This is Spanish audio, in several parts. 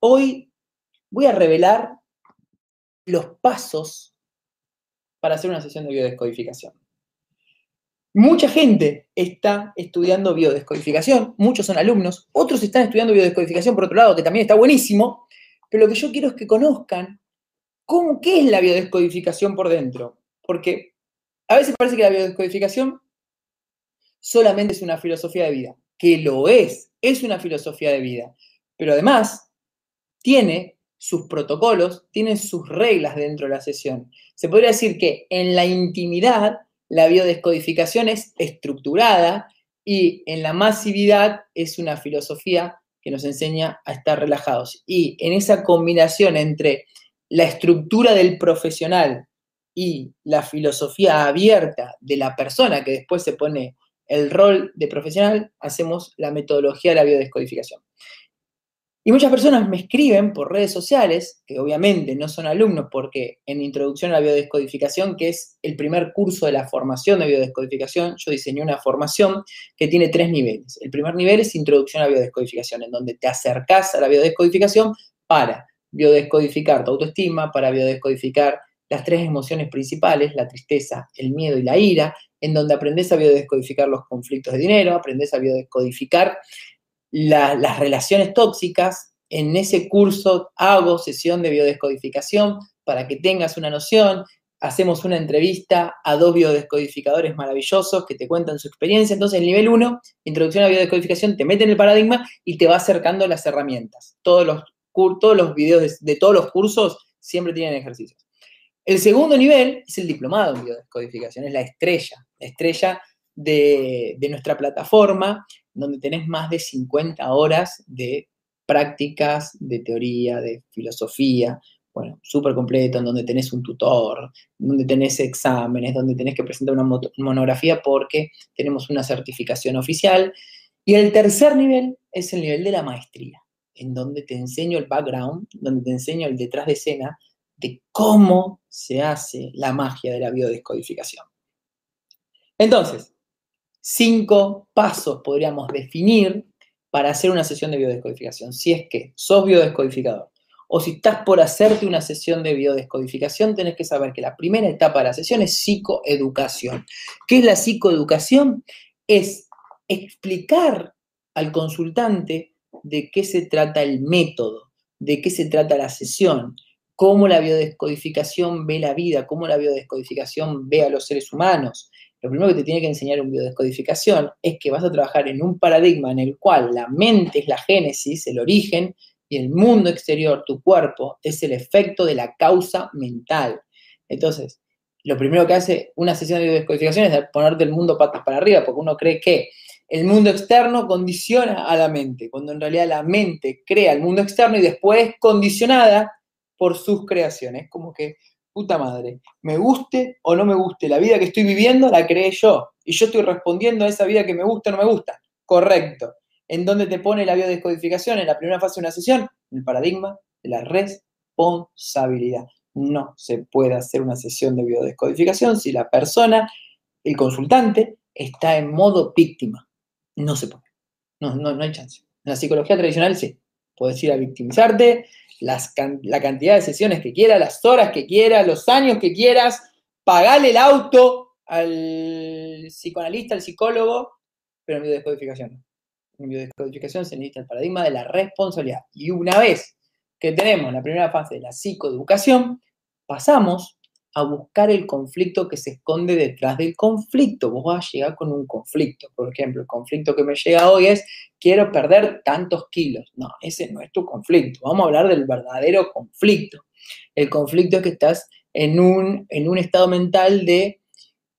Hoy voy a revelar los pasos para hacer una sesión de biodescodificación. Mucha gente está estudiando biodescodificación, muchos son alumnos, otros están estudiando biodescodificación por otro lado, que también está buenísimo, pero lo que yo quiero es que conozcan cómo, qué es la biodescodificación por dentro. Porque a veces parece que la biodescodificación solamente es una filosofía de vida, que lo es, es una filosofía de vida, pero además tiene sus protocolos, tiene sus reglas dentro de la sesión. Se podría decir que en la intimidad la biodescodificación es estructurada y en la masividad es una filosofía que nos enseña a estar relajados. Y en esa combinación entre la estructura del profesional y la filosofía abierta de la persona que después se pone el rol de profesional, hacemos la metodología de la biodescodificación. Y muchas personas me escriben por redes sociales, que obviamente no son alumnos, porque en Introducción a la Biodescodificación, que es el primer curso de la formación de biodescodificación, yo diseñé una formación que tiene tres niveles. El primer nivel es Introducción a la Biodescodificación, en donde te acercas a la biodescodificación para biodescodificar tu autoestima, para biodescodificar las tres emociones principales, la tristeza, el miedo y la ira, en donde aprendes a biodescodificar los conflictos de dinero, aprendes a biodescodificar las relaciones tóxicas, en ese curso hago sesión de biodescodificación para que tengas una noción. Hacemos una entrevista a dos biodescodificadores maravillosos que te cuentan su experiencia. Entonces, el nivel 1, introducción a biodescodificación, te mete en el paradigma y te va acercando las herramientas. Todos los, todos los videos de, todos los cursos siempre tienen ejercicios. El segundo nivel es el diplomado en biodescodificación, es la estrella, la estrella de, de nuestra plataforma, donde tenés más de 50 horas de prácticas, de teoría, de filosofía, bueno, súper completo, en donde tenés un tutor, donde tenés exámenes, donde tenés que presentar una monografía porque tenemos una certificación oficial. Y el tercer nivel es el nivel de la maestría, en donde te enseño el background, donde te enseño el detrás de escena de cómo se hace la magia de la biodescodificación. Entonces, cinco pasos podríamos definir para hacer una sesión de biodescodificación. Si es que sos biodescodificador o si estás por hacerte una sesión de biodescodificación, tenés que saber que la primera etapa de la sesión es psicoeducación. ¿Qué es la psicoeducación? Es explicar al consultante de qué se trata el método, de qué se trata la sesión, cómo la biodescodificación ve la vida, cómo la biodescodificación ve a los seres humanos, lo primero que te tiene que enseñar un biodescodificación es que vas a trabajar en un paradigma en el cual la mente es la génesis, el origen, y el mundo exterior, tu cuerpo, es el efecto de la causa mental. Entonces, lo primero que hace una sesión de biodescodificación es ponerte el mundo patas para arriba, porque uno cree que el mundo externo condiciona a la mente, cuando en realidad la mente crea el mundo externo y después es condicionada por sus creaciones. Como que puta madre, me guste o no me guste, la vida que estoy viviendo la creé yo y yo estoy respondiendo a esa vida que me gusta o no me gusta. Correcto. ¿En dónde te pone la biodescodificación? En la primera fase de una sesión, el paradigma de la responsabilidad. No se puede hacer una sesión de biodescodificación si la persona, el consultante, está en modo víctima. No se puede. No, no, no hay chance. En la psicología tradicional sí. Puedes ir a victimizarte, la cantidad de sesiones que quieras, las horas que quieras, los años que quieras, pagale el auto al psicoanalista, al psicólogo, pero en biodescodificación En biodescodificación se necesita el paradigma de la responsabilidad. Y una vez que tenemos la primera fase de la psicoeducación, pasamos a buscar el conflicto que se esconde detrás del conflicto. Vos vas a llegar con un conflicto. Por ejemplo, el conflicto que me llega hoy es, quiero perder tantos kilos. No, ese no es tu conflicto. Vamos a hablar del verdadero conflicto. El conflicto es que estás en un, en un estado mental de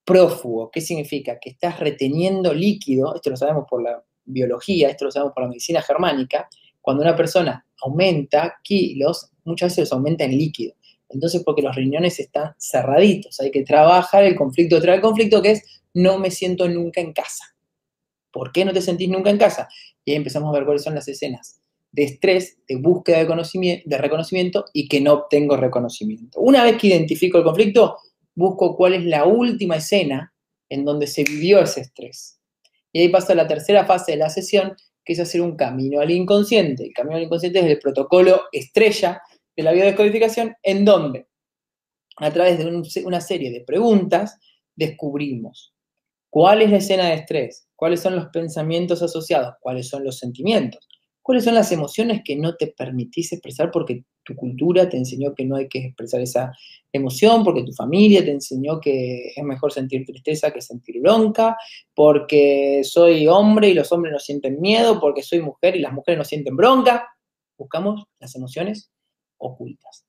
prófugo. ¿Qué significa? Que estás reteniendo líquido, esto lo sabemos por la biología, esto lo sabemos por la medicina germánica, cuando una persona aumenta kilos, muchas veces los aumenta en líquido. Entonces, porque los riñones están cerraditos, hay que trabajar el conflicto detrás del conflicto que es no me siento nunca en casa. ¿Por qué no te sentís nunca en casa? Y ahí empezamos a ver cuáles son las escenas de estrés, de búsqueda de, conocimiento, de reconocimiento y que no obtengo reconocimiento. Una vez que identifico el conflicto, busco cuál es la última escena en donde se vivió ese estrés. Y ahí pasa la tercera fase de la sesión, que es hacer un camino al inconsciente. El camino al inconsciente es el protocolo estrella de la biodescodificación, en donde a través de una serie de preguntas descubrimos cuál es la escena de estrés, cuáles son los pensamientos asociados, cuáles son los sentimientos, cuáles son las emociones que no te permitís expresar porque tu cultura te enseñó que no hay que expresar esa emoción, porque tu familia te enseñó que es mejor sentir tristeza que sentir bronca, porque soy hombre y los hombres no sienten miedo, porque soy mujer y las mujeres no sienten bronca. Buscamos las emociones ocultas.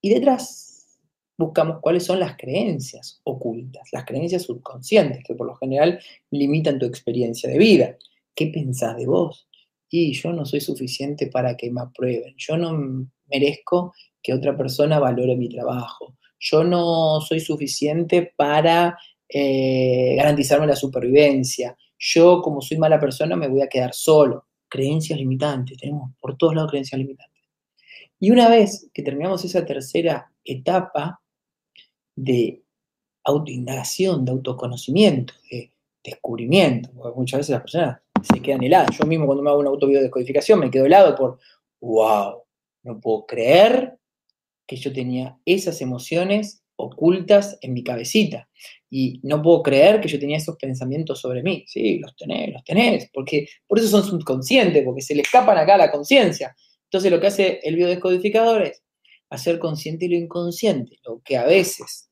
Y detrás buscamos cuáles son las creencias ocultas, las creencias subconscientes, que por lo general limitan tu experiencia de vida. ¿Qué pensás de vos? Y yo no soy suficiente para que me aprueben, yo no merezco que otra persona valore mi trabajo, yo no soy suficiente para eh, garantizarme la supervivencia, yo como soy mala persona me voy a quedar solo. Creencias limitantes, tenemos por todos lados creencias limitantes. Y una vez que terminamos esa tercera etapa, de autoindagación, de autoconocimiento, de descubrimiento, porque muchas veces las personas se quedan heladas. Yo mismo cuando me hago una autobiodescodificación me quedo helado por, wow, no puedo creer que yo tenía esas emociones ocultas en mi cabecita. Y no puedo creer que yo tenía esos pensamientos sobre mí. Sí, los tenés, los tenés, porque por eso son subconscientes, porque se le escapan acá a la conciencia. Entonces lo que hace el biodescodificador es hacer consciente lo inconsciente, lo que a veces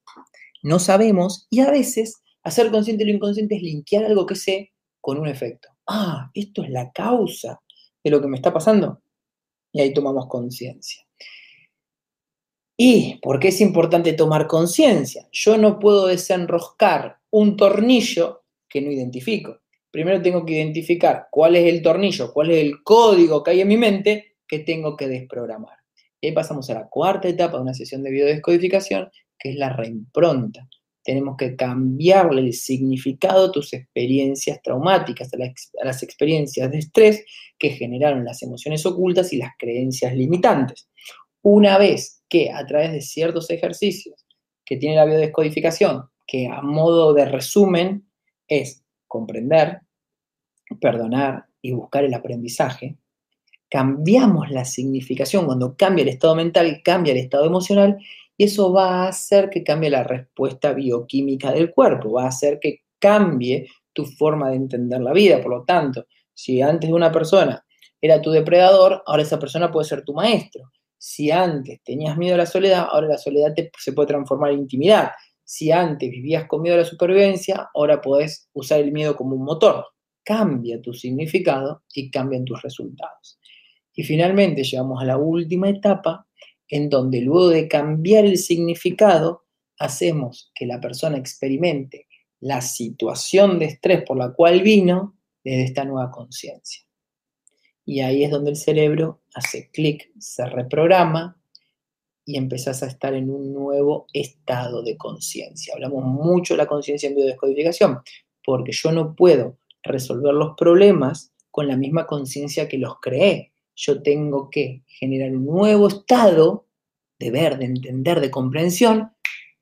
no sabemos y a veces hacer consciente lo inconsciente es linkear algo que sé con un efecto. Ah, esto es la causa de lo que me está pasando. Y ahí tomamos conciencia. ¿Y por qué es importante tomar conciencia? Yo no puedo desenroscar un tornillo que no identifico. Primero tengo que identificar cuál es el tornillo, cuál es el código que hay en mi mente que tengo que desprogramar. Y ahí pasamos a la cuarta etapa de una sesión de biodescodificación, que es la reimpronta. Tenemos que cambiarle el significado a tus experiencias traumáticas, a, las experiencias de estrés que generaron las emociones ocultas y las creencias limitantes. Una vez que a través de ciertos ejercicios que tiene la biodescodificación, que a modo de resumen es comprender, perdonar y buscar el aprendizaje, cambiamos la significación, cuando cambia el estado mental, cambia el estado emocional y eso va a hacer que cambie la respuesta bioquímica del cuerpo, va a hacer que cambie tu forma de entender la vida. Por lo tanto, si antes una persona era tu depredador, ahora esa persona puede ser tu maestro. Si antes tenías miedo a la soledad, ahora la soledad se puede transformar en intimidad. Si antes vivías con miedo a la supervivencia, ahora puedes usar el miedo como un motor. Cambia tu significado y cambian tus resultados. Y finalmente llegamos a la última etapa, en donde luego de cambiar el significado, hacemos que la persona experimente la situación de estrés por la cual vino desde esta nueva conciencia. Y ahí es donde el cerebro hace clic, se reprograma y empezás a estar en un nuevo estado de conciencia. Hablamos mucho de la conciencia en biodescodificación, porque yo no puedo resolver los problemas con la misma conciencia que los creé yo tengo que generar un nuevo estado de ver, de entender, de comprensión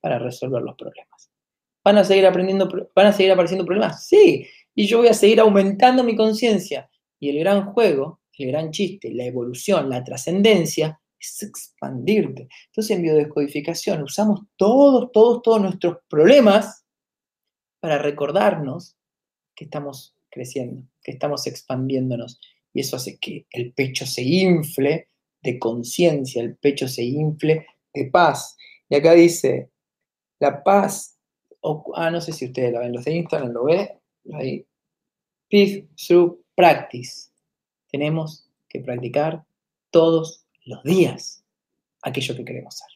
para resolver los problemas. ¿Van a seguir aprendiendo, van a seguir apareciendo problemas? Sí, y yo voy a seguir aumentando mi conciencia. Y el gran juego, el gran chiste, la evolución, la trascendencia, es expandirte. Entonces en biodescodificación usamos todos, todos, todos nuestros problemas para recordarnos que estamos creciendo, que estamos expandiéndonos y eso hace que el pecho se infle de conciencia, el pecho se infle de paz. Y acá dice, la paz, ah, no sé si ustedes la ven, los de Instagram lo ven, ahí, peace through practice. Tenemos que practicar todos los días aquello que queremos ser.